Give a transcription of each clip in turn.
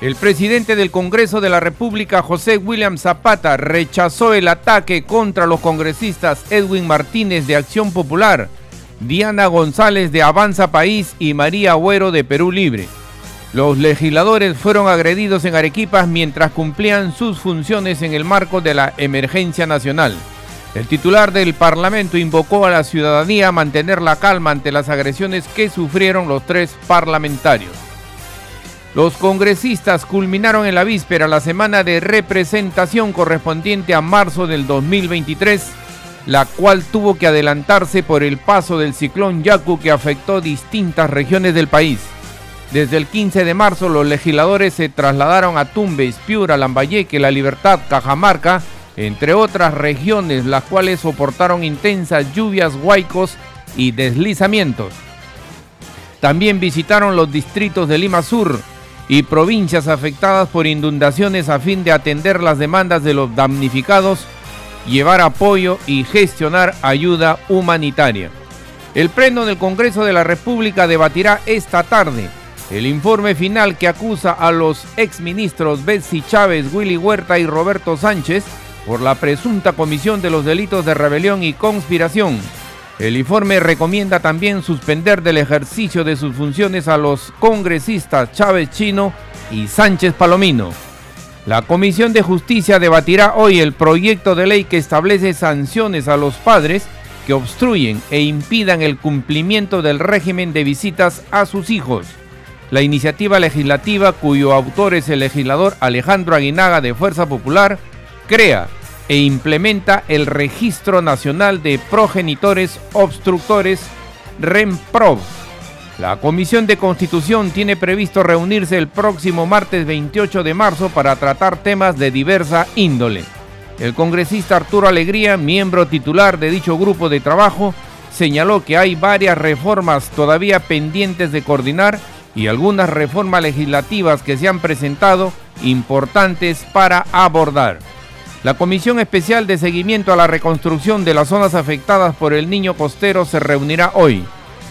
El presidente del Congreso de la República, José William Zapata, rechazó el ataque contra los congresistas Edwin Martínez de Acción Popular, Diana González de Avanza País y María Agüero de Perú Libre. Los legisladores fueron agredidos en Arequipas mientras cumplían sus funciones en el marco de la emergencia nacional. El titular del Parlamento invocó a la ciudadanía a mantener la calma ante las agresiones que sufrieron los tres parlamentarios. Los congresistas culminaron en la víspera la semana de representación correspondiente a marzo del 2023, la cual tuvo que adelantarse por el paso del ciclón Yaku que afectó distintas regiones del país. Desde el 15 de marzo los legisladores se trasladaron a Tumbes, Piura, Lambayeque, La Libertad, Cajamarca, entre otras regiones, las cuales soportaron intensas lluvias, huaicos y deslizamientos. También visitaron los distritos de Lima Sur, y provincias afectadas por inundaciones a fin de atender las demandas de los damnificados, llevar apoyo y gestionar ayuda humanitaria. El Pleno del Congreso de la República debatirá esta tarde el informe final que acusa a los exministros Betsy Chávez, Willy Huerta y Roberto Sánchez por la presunta comisión de los delitos de rebelión y conspiración el informe recomienda también suspender del ejercicio de sus funciones a los congresistas Chávez Chino y Sánchez Palomino. La Comisión de Justicia debatirá hoy el proyecto de ley que establece sanciones a los padres que obstruyen e impidan el cumplimiento del régimen de visitas a sus hijos. La iniciativa legislativa, cuyo autor es el legislador Alejandro Aguinaga de Fuerza Popular, crea e implementa el Registro Nacional de Progenitores Obstructores REMPROB. La Comisión de Constitución tiene previsto reunirse el próximo martes 28 de marzo para tratar temas de diversa índole. El congresista Arturo Alegría, miembro titular de dicho grupo de trabajo, señaló que hay varias reformas todavía pendientes de coordinar y algunas reformas legislativas que se han presentado importantes para abordar. La Comisión Especial de Seguimiento a la Reconstrucción de las Zonas Afectadas por el Niño Costero se reunirá hoy.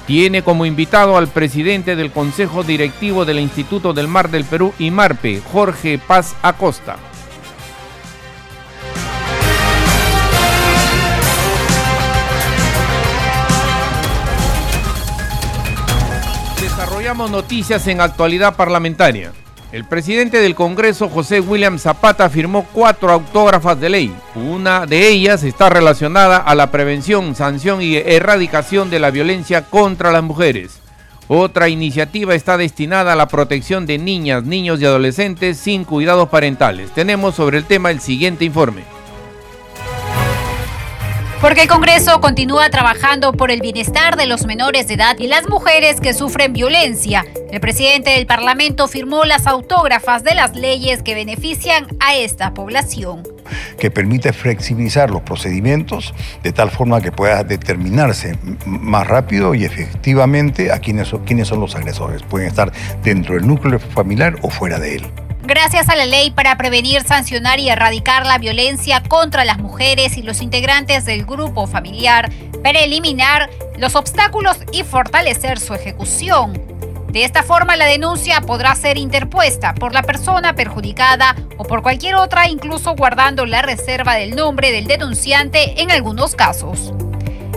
Tiene como invitado al presidente del Consejo Directivo del Instituto del Mar del Perú, IMARPE, Jorge Paz Acosta. Desarrollamos noticias en actualidad parlamentaria. El presidente del Congreso, José William Zapata, firmó cuatro autógrafas de ley. Una de ellas está relacionada a la prevención, sanción y erradicación de la violencia contra las mujeres. Otra iniciativa está destinada a la protección de niñas, niños y adolescentes sin cuidados parentales. Tenemos sobre el tema el siguiente informe. Porque el Congreso continúa trabajando por el bienestar de los menores de edad y las mujeres que sufren violencia. El presidente del Parlamento firmó las autógrafas de las leyes que benefician a esta población. Que permite flexibilizar los procedimientos de tal forma que pueda determinarse más rápido y efectivamente a quiénes son, los agresores. Pueden estar dentro del núcleo familiar o fuera de él. Gracias a la ley para prevenir, sancionar y erradicar la violencia contra las mujeres y los integrantes del grupo familiar, para eliminar los obstáculos y fortalecer su ejecución. De esta forma, la denuncia podrá ser interpuesta por la persona perjudicada o por cualquier otra, incluso guardando la reserva del nombre del denunciante en algunos casos.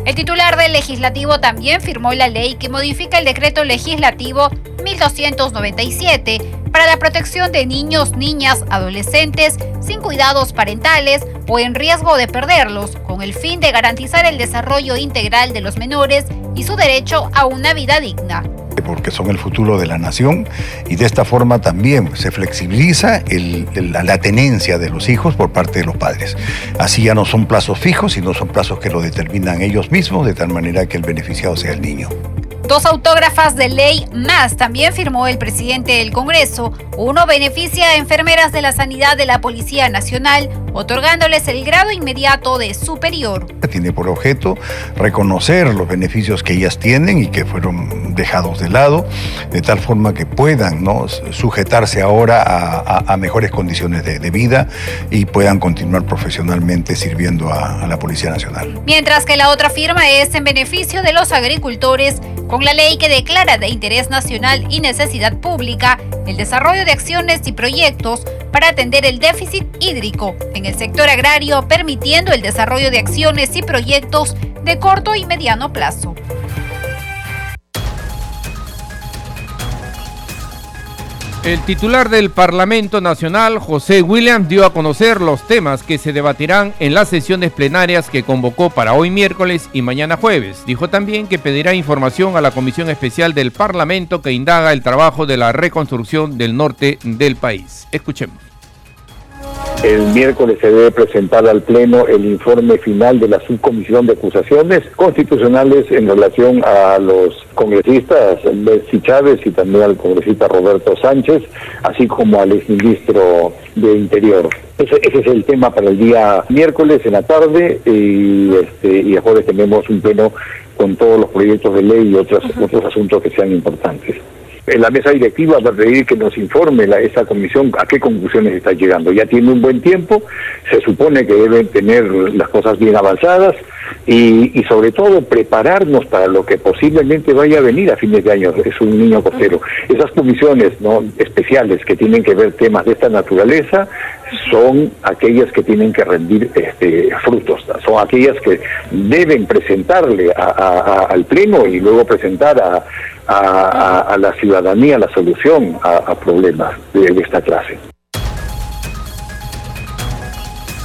El titular del legislativo también firmó la ley que modifica el decreto legislativo 1297 para la protección de niños, niñas, adolescentes sin cuidados parentales o en riesgo de perderlos, con el fin de garantizar el desarrollo integral de los menores y su derecho a una vida digna porque son el futuro de la nación y de esta forma también se flexibiliza la tenencia de los hijos por parte de los padres. Así ya no son plazos fijos, sino son plazos que lo determinan ellos mismos, de tal manera que el beneficiado sea el niño. Dos autógrafas de ley más también firmó el presidente del Congreso. Uno beneficia a enfermeras de la sanidad de la Policía Nacional, otorgándoles el grado inmediato de superior. Tiene por objeto reconocer los beneficios que ellas tienen y que fueron dejados de lado, de tal forma que puedan ¿no? sujetarse ahora a, mejores condiciones de, vida y puedan continuar profesionalmente sirviendo a, a la Policía Nacional. Mientras que la otra firma es en beneficio de los agricultores con la ley que declara de interés nacional y necesidad pública el desarrollo de acciones y proyectos para atender el déficit hídrico en el sector agrario, permitiendo el desarrollo de acciones y proyectos de corto y mediano plazo. El titular del Parlamento Nacional, José Williams, dio a conocer los temas que se debatirán en las sesiones plenarias que convocó para hoy miércoles y mañana jueves. Dijo también que pedirá información a la Comisión Especial del Parlamento que indaga el trabajo de la reconstrucción del norte del país. Escuchemos. El miércoles se debe presentar al Pleno el informe final de la subcomisión de acusaciones constitucionales en relación a los congresistas Betsy Chávez y también al congresista Roberto Sánchez, así como al exministro de Interior. Ese, es el tema para el día miércoles en la tarde y, este, y jueves tenemos un pleno con todos los proyectos de ley y otros, otros asuntos que sean importantes en la mesa directiva va a pedir que nos informe la, esa comisión a qué conclusiones está llegando. Ya tiene un buen tiempo, se supone que deben tener las cosas bien avanzadas y, y sobre todo prepararnos para lo que posiblemente vaya a venir a fines de año. Es un niño costero. Esas comisiones no especiales que tienen que ver temas de esta naturaleza son aquellas que tienen que rendir este, frutos, son aquellas que deben presentarle al Pleno y luego presentar a, a, la ciudadanía la solución a, problemas de, esta clase.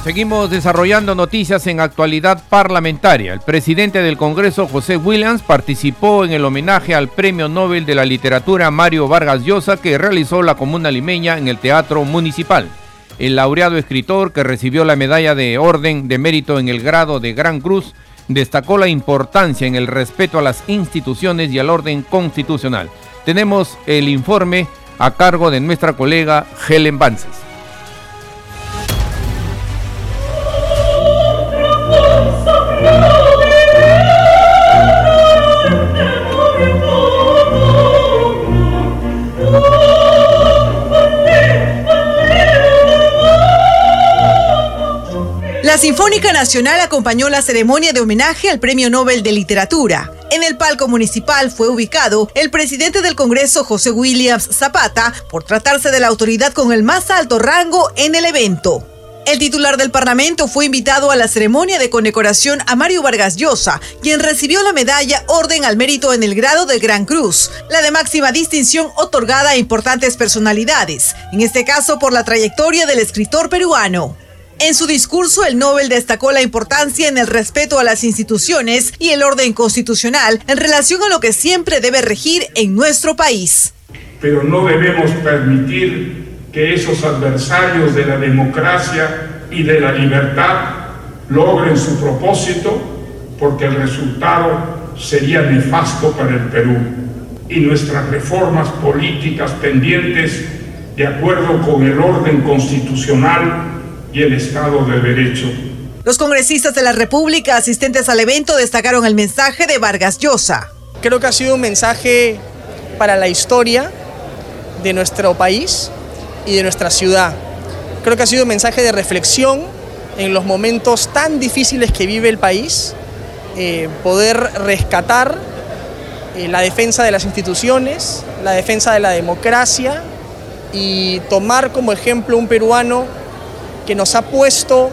Seguimos desarrollando noticias en actualidad parlamentaria. El presidente del Congreso, José Williams, participó en el homenaje al Premio Nobel de la Literatura Mario Vargas Llosa que realizó la Comuna Limeña en el Teatro Municipal. El laureado escritor que recibió la medalla de Orden de Mérito en el grado de Gran Cruz destacó la importancia en el respeto a las instituciones y al orden constitucional. Tenemos el informe a cargo de nuestra colega Helen Vances. La Sinfónica Nacional acompañó la ceremonia de homenaje al Premio Nobel de Literatura. En el palco municipal fue ubicado el presidente del Congreso, José Williams Zapata, por tratarse de la autoridad con el más alto rango en el evento. El titular del Parlamento fue invitado a la ceremonia de condecoración a Mario Vargas Llosa, quien recibió la medalla Orden al Mérito en el grado de Gran Cruz, la de máxima distinción otorgada a importantes personalidades, en este caso por la trayectoria del escritor peruano. En su discurso, el Nobel destacó la importancia en el respeto a las instituciones y el orden constitucional en relación a lo que siempre debe regir en nuestro país. Pero no debemos permitir que esos adversarios de la democracia y de la libertad logren su propósito porque el resultado sería nefasto para el Perú y nuestras reformas políticas pendientes de acuerdo con el orden constitucional y el Estado de Derecho. Los congresistas de la República asistentes al evento destacaron el mensaje de Vargas Llosa. Creo que ha sido un mensaje para la historia de nuestro país y de nuestra ciudad. Creo que ha sido un mensaje de reflexión en los momentos tan difíciles que vive el país, eh, poder rescatar eh, la defensa de las instituciones, la defensa de la democracia y tomar como ejemplo un peruano que nos ha puesto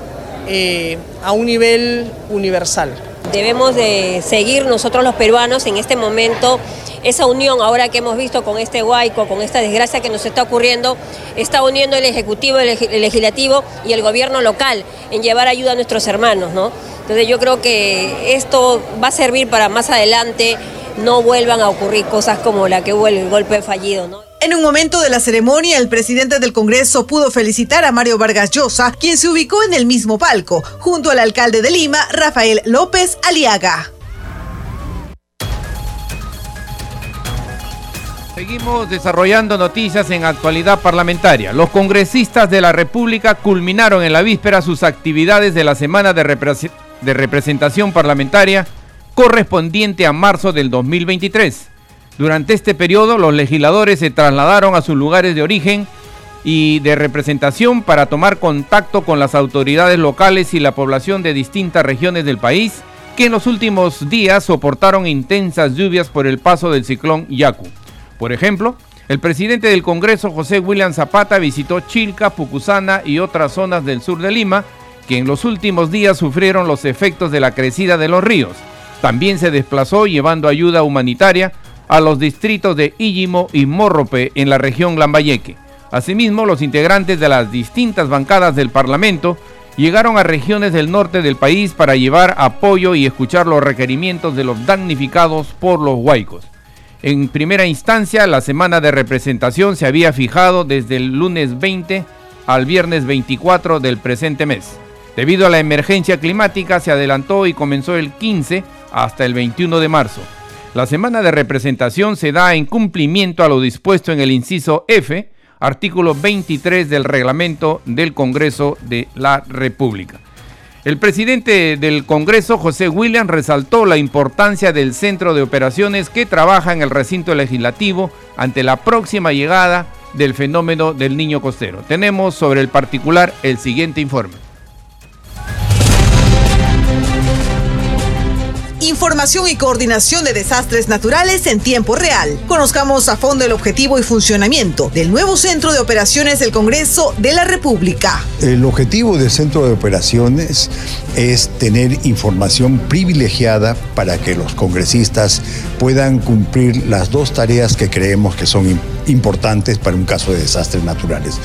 eh, a un nivel universal. Debemos de seguir nosotros los peruanos en este momento esa unión ahora que hemos visto con este huaico, con esta desgracia que nos está ocurriendo, está uniendo el Ejecutivo, el Legislativo y el gobierno local en llevar ayuda a nuestros hermanos, ¿no? Entonces yo creo que esto va a servir para más adelante no vuelvan a ocurrir cosas como la que hubo el golpe fallido, ¿no? En un momento de la ceremonia, el presidente del Congreso pudo felicitar a Mario Vargas Llosa, quien se ubicó en el mismo palco, junto al alcalde de Lima, Rafael López Aliaga. Seguimos desarrollando noticias en actualidad parlamentaria. Los congresistas de la República culminaron en la víspera sus actividades de la semana de, de representación parlamentaria correspondiente a marzo del 2023. Durante este periodo, los legisladores se trasladaron a sus lugares de origen y de representación para tomar contacto con las autoridades locales y la población de distintas regiones del país que en los últimos días soportaron intensas lluvias por el paso del ciclón Yaku. Por ejemplo, el presidente del Congreso, José William Zapata, visitó Chilca, Pucusana y otras zonas del sur de Lima, que en los últimos días sufrieron los efectos de la crecida de los ríos. También se desplazó llevando ayuda humanitaria a los distritos de Illimo y Morrope en la región Lambayeque. Asimismo, los integrantes de las distintas bancadas del Parlamento llegaron a regiones del norte del país para llevar apoyo y escuchar los requerimientos de los damnificados por los huaicos. En primera instancia, la semana de representación se había fijado desde el lunes 20 al viernes 24 del presente mes. Debido a la emergencia climática, se adelantó y comenzó el 15 hasta el 21 de marzo. La semana de representación se da en cumplimiento a lo dispuesto en el inciso F, artículo 23 del reglamento del Congreso de la República. El presidente del Congreso, José William, resaltó la importancia del centro de operaciones que trabaja en el recinto legislativo ante la próxima llegada del fenómeno del niño costero. Tenemos sobre el particular el siguiente informe. Información y coordinación de desastres naturales en tiempo real. Conozcamos a fondo el objetivo y funcionamiento del nuevo Centro de Operaciones del Congreso de la República. El objetivo del Centro de Operaciones es tener información privilegiada para que los congresistas puedan cumplir las dos tareas que creemos que son importantes para un caso de desastres naturales.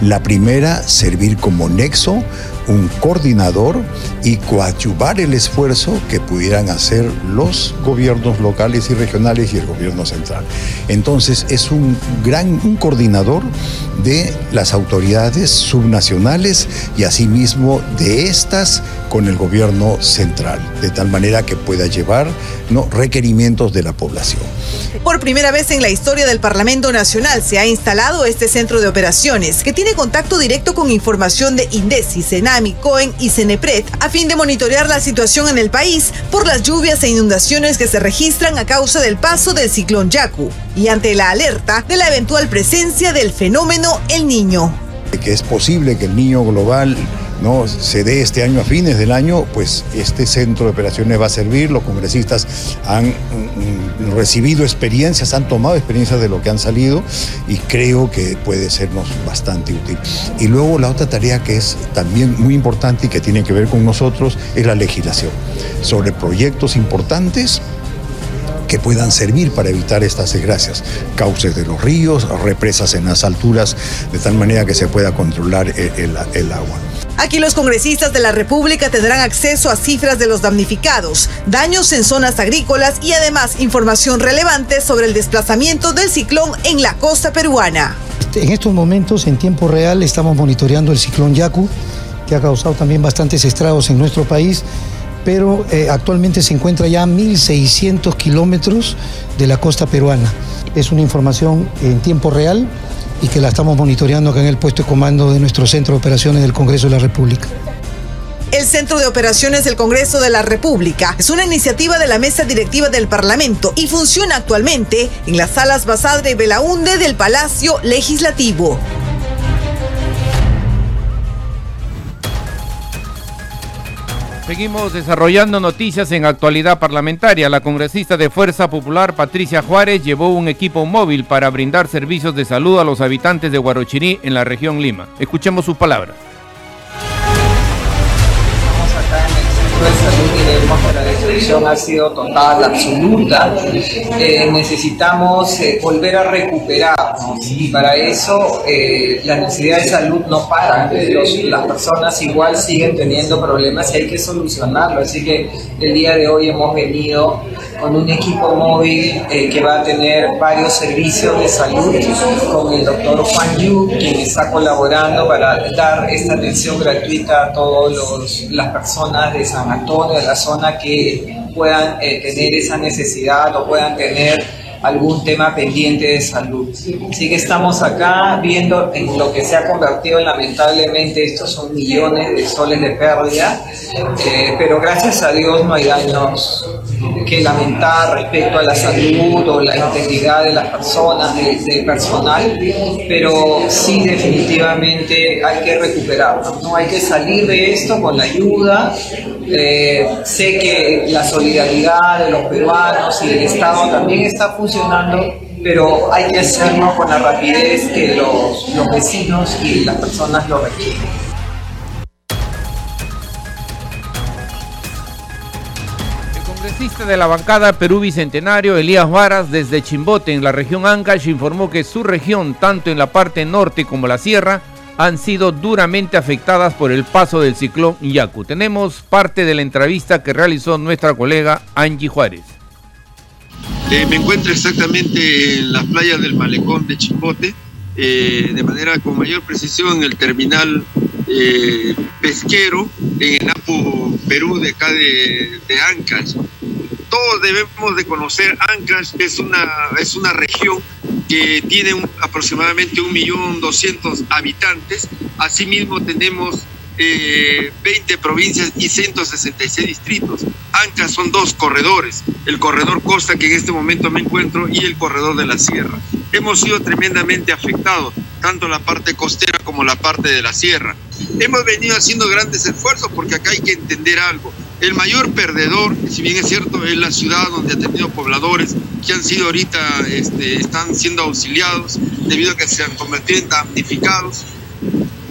La primera, servir como nexo un coordinador y coadyuvar el esfuerzo que pudieran hacer los gobiernos locales y regionales y el gobierno central. Entonces es un gran un coordinador de las autoridades subnacionales y asimismo de estas con el gobierno central, de tal manera que pueda llevar ¿no? requerimientos de la población. Por primera vez en la historia del Parlamento Nacional se ha instalado este centro de operaciones que tiene contacto directo con información de INDECI, CENAMI, COEN y CENEPRED a fin de monitorear la situación en el país por las lluvias e inundaciones que se registran a causa del paso del ciclón Yaku y ante la alerta de la eventual presencia del fenómeno El Niño. Que es posible que el niño global no se dé este año a fines del año, pues este centro de operaciones va a servir. Los congresistas han mm, recibido experiencias, han tomado experiencias de lo que han salido y creo que puede sernos bastante útil. Y luego la otra tarea que es también muy importante y que tiene que ver con nosotros es la legislación sobre proyectos importantes que puedan servir para evitar estas desgracias, cauces de los ríos, represas en las alturas, de tal manera que se pueda controlar el, el agua. Aquí los congresistas de la República tendrán acceso a cifras de los damnificados, daños en zonas agrícolas y además información relevante sobre el desplazamiento del ciclón en la costa peruana. En estos momentos, en tiempo real, estamos monitoreando el ciclón Yaku, que ha causado también bastantes estragos en nuestro país, pero eh, actualmente se encuentra ya a 1.600 kilómetros de la costa peruana. Es una información en tiempo real y que la estamos monitoreando acá en el puesto de comando de nuestro Centro de Operaciones del Congreso de la República. El Centro de Operaciones del Congreso de la República es una iniciativa de la Mesa Directiva del Parlamento y funciona actualmente en las salas Basadre y Belaunde del Palacio Legislativo. Seguimos desarrollando noticias en actualidad parlamentaria. La congresista de Fuerza Popular, Patricia Juárez, llevó un equipo móvil para brindar servicios de salud a los habitantes de Guarochirí en la región Lima. Escuchemos sus palabras. la ha sido total, absoluta. Eh, necesitamos eh, volver a recuperarnos y para eso eh, la necesidad de salud no para. las personas igual siguen teniendo problemas y hay que solucionarlo. Así que el día de hoy hemos venido con un equipo móvil que va a tener varios servicios de salud con el doctor Juan Yu, quien está colaborando para dar esta atención gratuita a todas las personas de San Antonio, de la zona que puedan eh, tener esa necesidad o puedan tener algún tema pendiente de salud. Así que estamos acá viendo en lo que se ha convertido lamentablemente, estos son millones de soles de pérdida, eh, pero gracias a Dios no hay daños que lamentar respecto a la salud o la integridad de las personas, del personal, pero sí definitivamente hay que recuperarlo, ¿no? hay que salir de esto con la ayuda. Eh, sé que la solidaridad de los peruanos y del Estado también está funcionando, pero hay que hacerlo con la rapidez que los, los vecinos y las personas lo requieren. congresista de la bancada Perú Bicentenario, Elías Varas, desde Chimbote, en la región Ancash, informó que su región, tanto en la parte norte como la sierra, han sido duramente afectadas por el paso del ciclón Yaku. Tenemos parte de la entrevista que realizó nuestra colega Angie Juárez. Eh, me encuentro exactamente en las playas del malecón de Chimbote, eh, de manera con mayor precisión en el terminal eh, pesquero en Apu, Perú, de acá de, de Ancash. Todos debemos de conocer Ancash, es una, es una región que tiene un, aproximadamente 1.200.000 habitantes. Asimismo tenemos 20 eh, provincias y 166 distritos. Anca son dos corredores, el corredor costa que en este momento me encuentro y el corredor de la sierra. Hemos sido tremendamente afectados, tanto la parte costera como la parte de la sierra. Hemos venido haciendo grandes esfuerzos porque acá hay que entender algo. El mayor perdedor, si bien es cierto, es la ciudad donde ha tenido pobladores que han sido ahorita, este, están siendo auxiliados debido a que se han convertido en damnificados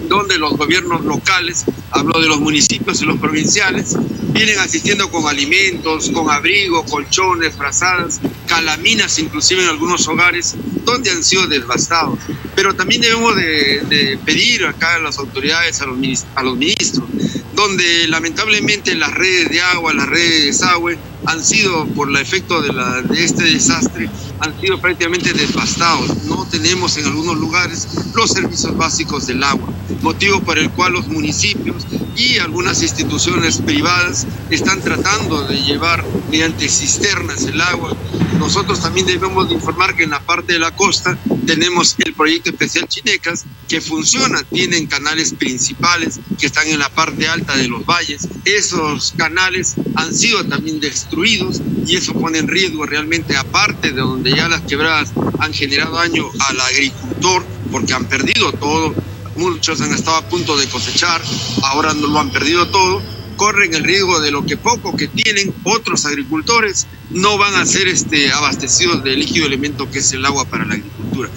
donde los gobiernos locales, hablo de los municipios y los provinciales, vienen asistiendo con alimentos, con abrigo, colchones, frazadas, calaminas inclusive en algunos hogares donde han sido devastados. Pero también debemos de, pedir acá a las autoridades, a los, a los ministros, donde lamentablemente las redes de agua, las redes de desagüe han sido, por el efecto de, la, de este desastre, han sido prácticamente devastados. No tenemos en algunos lugares los servicios básicos del agua, motivo por el cual los municipios y algunas instituciones privadas están tratando de llevar mediante cisternas el agua. Nosotros también debemos de informar que en la parte de la costa tenemos el proyecto especial Chinecas que funciona, tienen canales principales que están en la parte alta de los valles. Esos canales han sido también destruidos y eso pone en riesgo realmente aparte de donde ya las quebradas han generado daño al agricultor porque han perdido todo. Muchos han estado a punto de cosechar, ahora no lo han perdido todo. Corren el riesgo de lo que poco que tienen otros agricultores no van a ser este, abastecidos del líquido elemento que es el agua para la agricultura.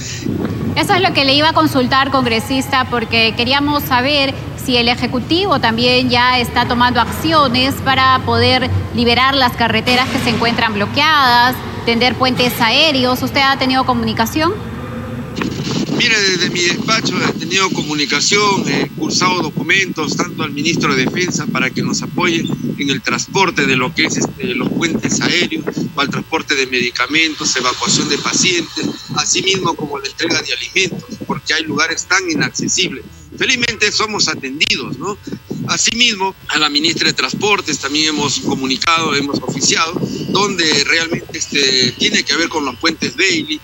Eso es lo que le iba a consultar, congresista, porque queríamos saber si el Ejecutivo también ya está tomando acciones para poder liberar las carreteras que se encuentran bloqueadas, tender puentes aéreos. ¿Usted ha tenido comunicación? Mire, desde mi despacho he tenido comunicación, he cursado documentos tanto al ministro de Defensa para que nos apoye en el transporte de lo que es este, los puentes aéreos, para el transporte de medicamentos, evacuación de pacientes, asimismo como la entrega de alimentos, porque hay lugares tan inaccesibles. Felizmente somos atendidos, ¿no? Asimismo, a la ministra de Transportes también hemos comunicado, hemos oficiado, donde realmente este, tiene que ver con los puentes Bailey,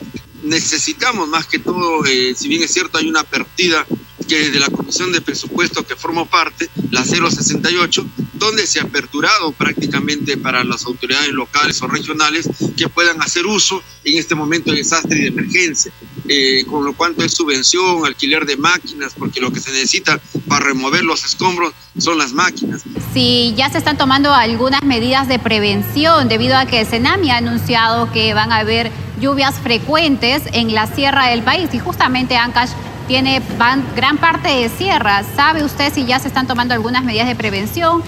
necesitamos más que todo, eh, si bien es cierto, hay una partida que de la Comisión de Presupuesto que formo parte, la 068, donde se ha aperturado prácticamente para las autoridades locales o regionales que puedan hacer uso en este momento de desastre y de emergencia, eh, con lo cuanto es subvención, alquiler de máquinas, porque lo que se necesita para remover los escombros son las máquinas. Si ya se están tomando algunas medidas de prevención debido a que Senami ha anunciado que van a haber lluvias frecuentes en la sierra del país y justamente Ancash tiene gran parte de sierra. ¿Sabe usted si ya se están tomando algunas medidas de prevención?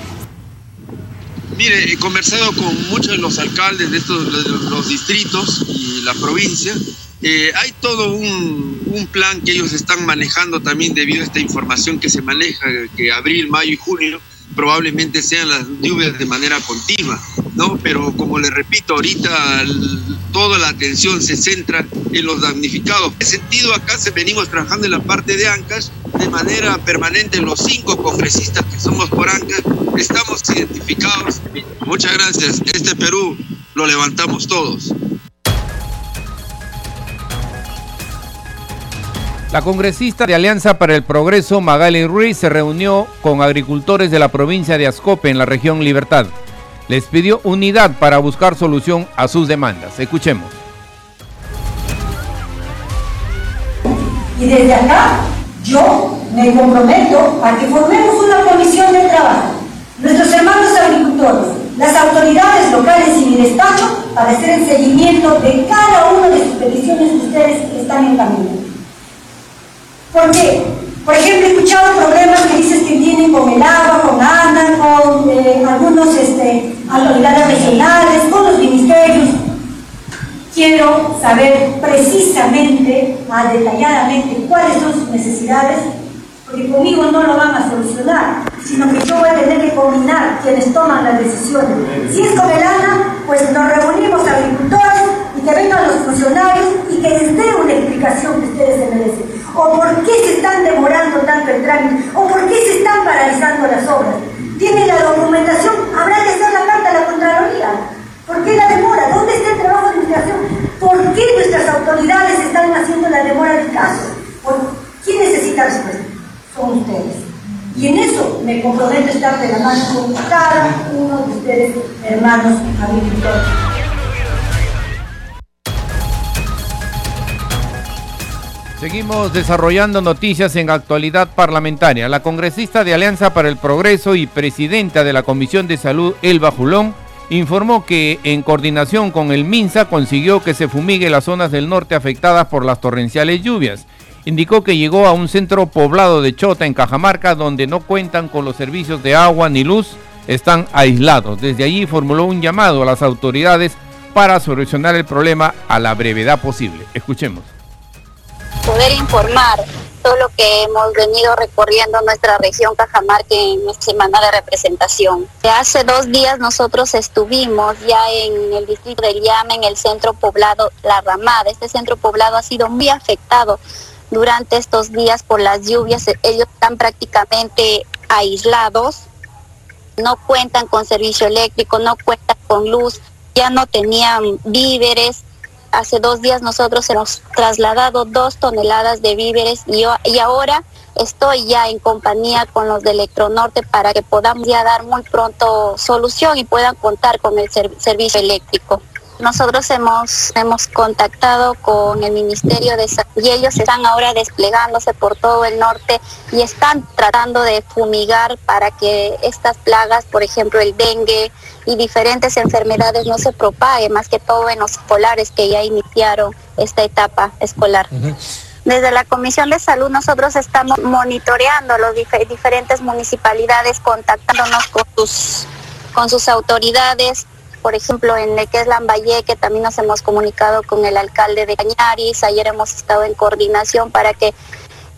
Mire, he conversado con muchos de los alcaldes de estos los distritos y la provincia. Eh, hay todo un, un, plan que ellos están manejando también debido a esta información que se maneja, que abril, mayo y junio probablemente sean las lluvias de manera continua, ¿no? Pero como le repito, ahorita toda la atención se centra en los damnificados. En ese sentido, acá se venimos trabajando en la parte de Ancas de manera permanente, los cinco congresistas que somos por Ancas, estamos identificados. Muchas gracias. Este Perú lo levantamos todos. La congresista de Alianza para el Progreso, Magali Ruiz, se reunió con agricultores de la provincia de Ascope en la región Libertad. Les pidió unidad para buscar solución a sus demandas. Escuchemos. Y desde acá yo me comprometo a que formemos una comisión de trabajo, nuestros hermanos agricultores, las autoridades locales y mi despacho para hacer el seguimiento de cada una de sus peticiones que ustedes están en camino. ¿Por qué? Por ejemplo, he escuchado problemas que dices que tienen con el agua, con ANA, con eh, algunos este, autoridades regionales, con los ministerios. Quiero saber precisamente, ah, detalladamente, cuáles son sus necesidades, porque conmigo no lo van a solucionar, sino que yo voy a tener que combinar quienes toman las decisiones. Si es con el ANA, pues nos reunimos agricultores y que vengan los funcionarios y que les dé una explicación que ustedes se merecen. O por qué se están demorando tanto el trámite, o por qué se están paralizando las obras. Tienen la documentación, habrá que hacer la carta a la Contraloría. ¿Por qué la demora? ¿Dónde está el trabajo de investigación? ¿Por qué nuestras autoridades están haciendo la demora del caso? ¿Quién necesita respuesta? Son ustedes. Y en eso me comprometo a estar de la mano con cada uno de ustedes, hermanos agricultores. Seguimos desarrollando noticias en actualidad parlamentaria. La congresista de Alianza para el Progreso y presidenta de la Comisión de Salud, Elba Julón, informó que en coordinación con el MINSA consiguió que se fumigue las zonas del norte afectadas por las torrenciales lluvias. Indicó que llegó a un centro poblado de Chota en Cajamarca donde no cuentan con los servicios de agua ni luz, están aislados. Desde allí formuló un llamado a las autoridades para solucionar el problema a la brevedad posible. Escuchemos poder informar todo lo que hemos venido recorriendo nuestra región Cajamarca en nuestra semana de representación. Hace dos días nosotros estuvimos ya en el distrito del Llama, en el centro poblado La Ramada. Este centro poblado ha sido muy afectado durante estos días por las lluvias. Ellos están prácticamente aislados, no cuentan con servicio eléctrico, no cuentan con luz, ya no tenían víveres, hace dos días nosotros hemos trasladado dos toneladas de víveres y, y ahora estoy ya en compañía con los de Electronorte para que podamos ya dar muy pronto solución y puedan contar con el servicio eléctrico. Nosotros hemos, hemos contactado con el Ministerio de Salud y ellos están ahora desplegándose por todo el norte y están tratando de fumigar para que estas plagas, por ejemplo el dengue y diferentes enfermedades no se propaguen, más que todo en los escolares que ya iniciaron esta etapa escolar. Desde la Comisión de Salud nosotros estamos monitoreando las diferentes municipalidades, contactándonos con sus, con sus autoridades. Por ejemplo, en el que es Lambayeque también nos hemos comunicado con el alcalde de Cañaris, ayer hemos estado en coordinación para que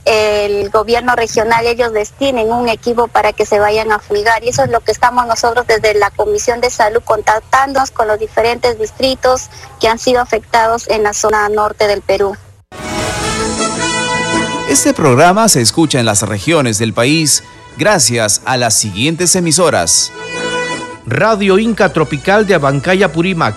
el gobierno regional ellos destinen un equipo para que se vayan a fumigar y eso es lo que estamos nosotros desde la Comisión de Salud contactándonos con los diferentes distritos que han sido afectados en la zona norte del Perú. Este programa se escucha en las regiones del país gracias a las siguientes emisoras. Radio Inca Tropical de Abancaya Purímac,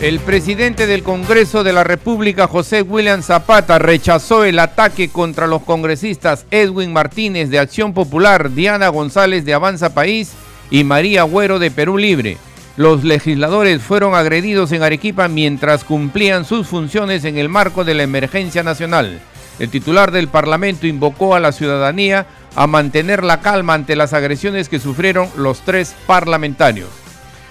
El presidente del Congreso de la República, José William Zapata, rechazó el ataque contra los congresistas Edwin Martínez de Acción Popular, Diana González de Avanza País y María Agüero de Perú Libre. Los legisladores fueron agredidos en Arequipa mientras cumplían sus funciones en el marco de la emergencia nacional. El titular del Parlamento invocó a la ciudadanía a mantener la calma ante las agresiones que sufrieron los tres parlamentarios.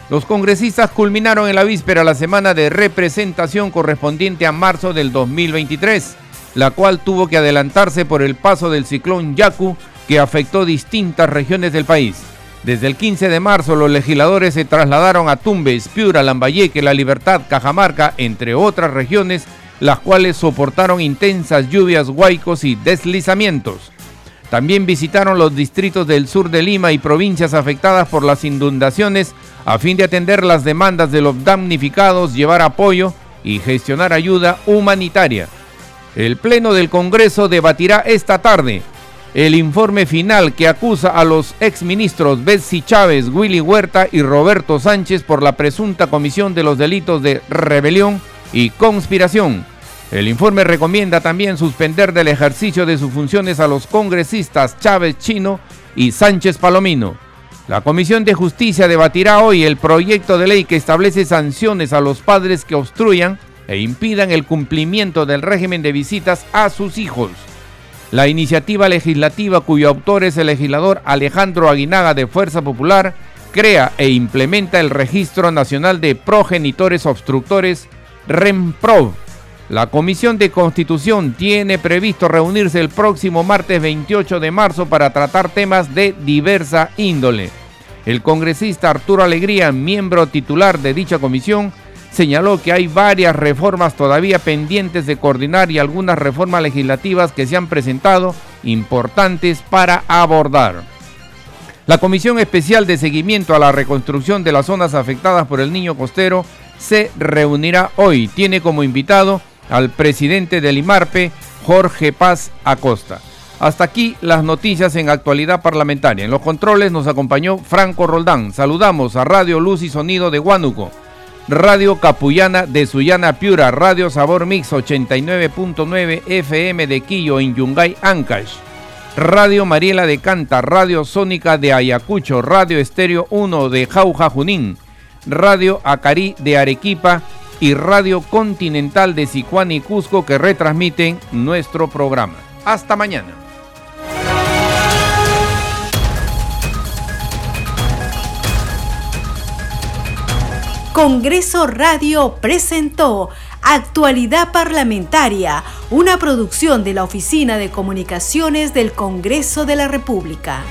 Los congresistas culminaron en la víspera la semana de representación correspondiente a marzo del 2023, la cual tuvo que adelantarse por el paso del ciclón Yaku que afectó distintas regiones del país. Desde el 15 de marzo los legisladores se trasladaron a Tumbes, Piura, Lambayeque, La Libertad, Cajamarca, entre otras regiones, las cuales soportaron intensas lluvias, huaicos y deslizamientos. También visitaron los distritos del sur de Lima y provincias afectadas por las inundaciones a fin de atender las demandas de los damnificados, llevar apoyo y gestionar ayuda humanitaria. El Pleno del Congreso debatirá esta tarde el informe final que acusa a los exministros Betsy Chávez, Willy Huerta y Roberto Sánchez por la presunta comisión de los delitos de rebelión y conspiración. El informe recomienda también suspender del ejercicio de sus funciones a los congresistas Chávez Chino y Sánchez Palomino. La Comisión de Justicia debatirá hoy el proyecto de ley que establece sanciones a los padres que obstruyan e impidan el cumplimiento del régimen de visitas a sus hijos. La iniciativa legislativa cuyo autor es el legislador Alejandro Aguinaga de Fuerza Popular crea e implementa el Registro Nacional de Progenitores Obstructores, REMPROV. La Comisión de Constitución tiene previsto reunirse el próximo martes 28 de marzo para tratar temas de diversa índole. El congresista Arturo Alegría, miembro titular de dicha comisión, señaló que hay varias reformas todavía pendientes de coordinar y algunas reformas legislativas que se han presentado importantes para abordar. La Comisión Especial de Seguimiento a la Reconstrucción de las Zonas Afectadas por el Niño Costero se reunirá hoy. Tiene como invitado al presidente del IMARPE, Jorge Paz Acosta. Hasta aquí las noticias en actualidad parlamentaria. En los controles nos acompañó Franco Roldán. Saludamos a Radio Luz y Sonido de Huánuco. Radio Capullana de Sullana Piura, Radio Sabor Mix 89.9 FM de Quillo en Yungay, Ancash, Radio Mariela de Canta, Radio Sónica de Ayacucho, Radio Estéreo 1 de Jauja Junín, Radio Acarí de Arequipa y Radio Continental de Sicuán y Cusco que retransmiten nuestro programa. Hasta mañana. Congreso Radio presentó Actualidad Parlamentaria, una producción de la Oficina de Comunicaciones del Congreso de la República.